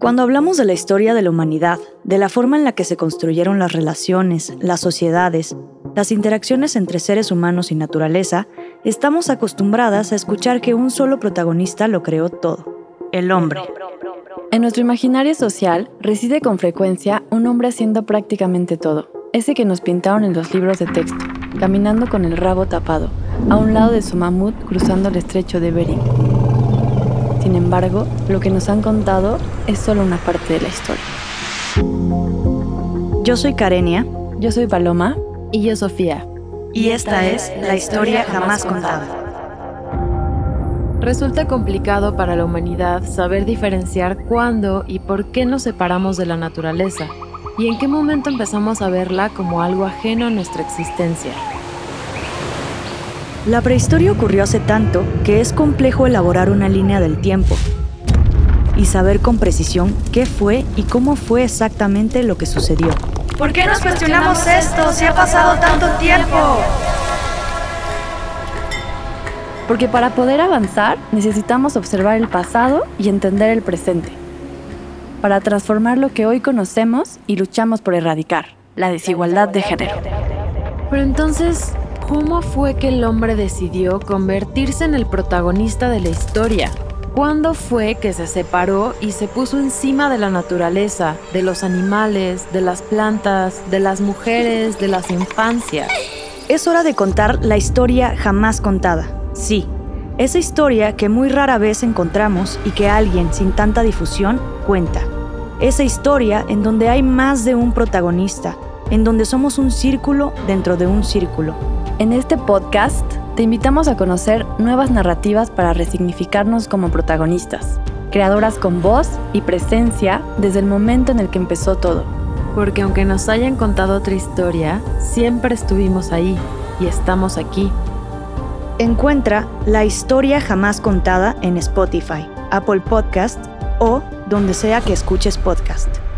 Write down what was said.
Cuando hablamos de la historia de la humanidad, de la forma en la que se construyeron las relaciones, las sociedades, las interacciones entre seres humanos y naturaleza, estamos acostumbradas a escuchar que un solo protagonista lo creó todo, el hombre. En nuestro imaginario social reside con frecuencia un hombre haciendo prácticamente todo, ese que nos pintaron en los libros de texto, caminando con el rabo tapado, a un lado de su mamut cruzando el estrecho de Bering. Sin embargo, lo que nos han contado es solo una parte de la historia. Yo soy Karenia. Yo soy Paloma. Y yo Sofía. Y esta es la historia jamás contada. Resulta complicado para la humanidad saber diferenciar cuándo y por qué nos separamos de la naturaleza y en qué momento empezamos a verla como algo ajeno a nuestra existencia. La prehistoria ocurrió hace tanto que es complejo elaborar una línea del tiempo y saber con precisión qué fue y cómo fue exactamente lo que sucedió. ¿Por qué nos cuestionamos esto si ha pasado tanto tiempo? Porque para poder avanzar necesitamos observar el pasado y entender el presente. Para transformar lo que hoy conocemos y luchamos por erradicar, la desigualdad de género. Pero entonces, ¿Cómo fue que el hombre decidió convertirse en el protagonista de la historia? ¿Cuándo fue que se separó y se puso encima de la naturaleza, de los animales, de las plantas, de las mujeres, de las infancias? Es hora de contar la historia jamás contada. Sí, esa historia que muy rara vez encontramos y que alguien sin tanta difusión cuenta. Esa historia en donde hay más de un protagonista, en donde somos un círculo dentro de un círculo en este podcast te invitamos a conocer nuevas narrativas para resignificarnos como protagonistas, creadoras con voz y presencia desde el momento en el que empezó todo. Porque aunque nos hayan contado otra historia, siempre estuvimos ahí y estamos aquí. Encuentra la historia jamás contada en Spotify, Apple Podcast o donde sea que escuches podcast.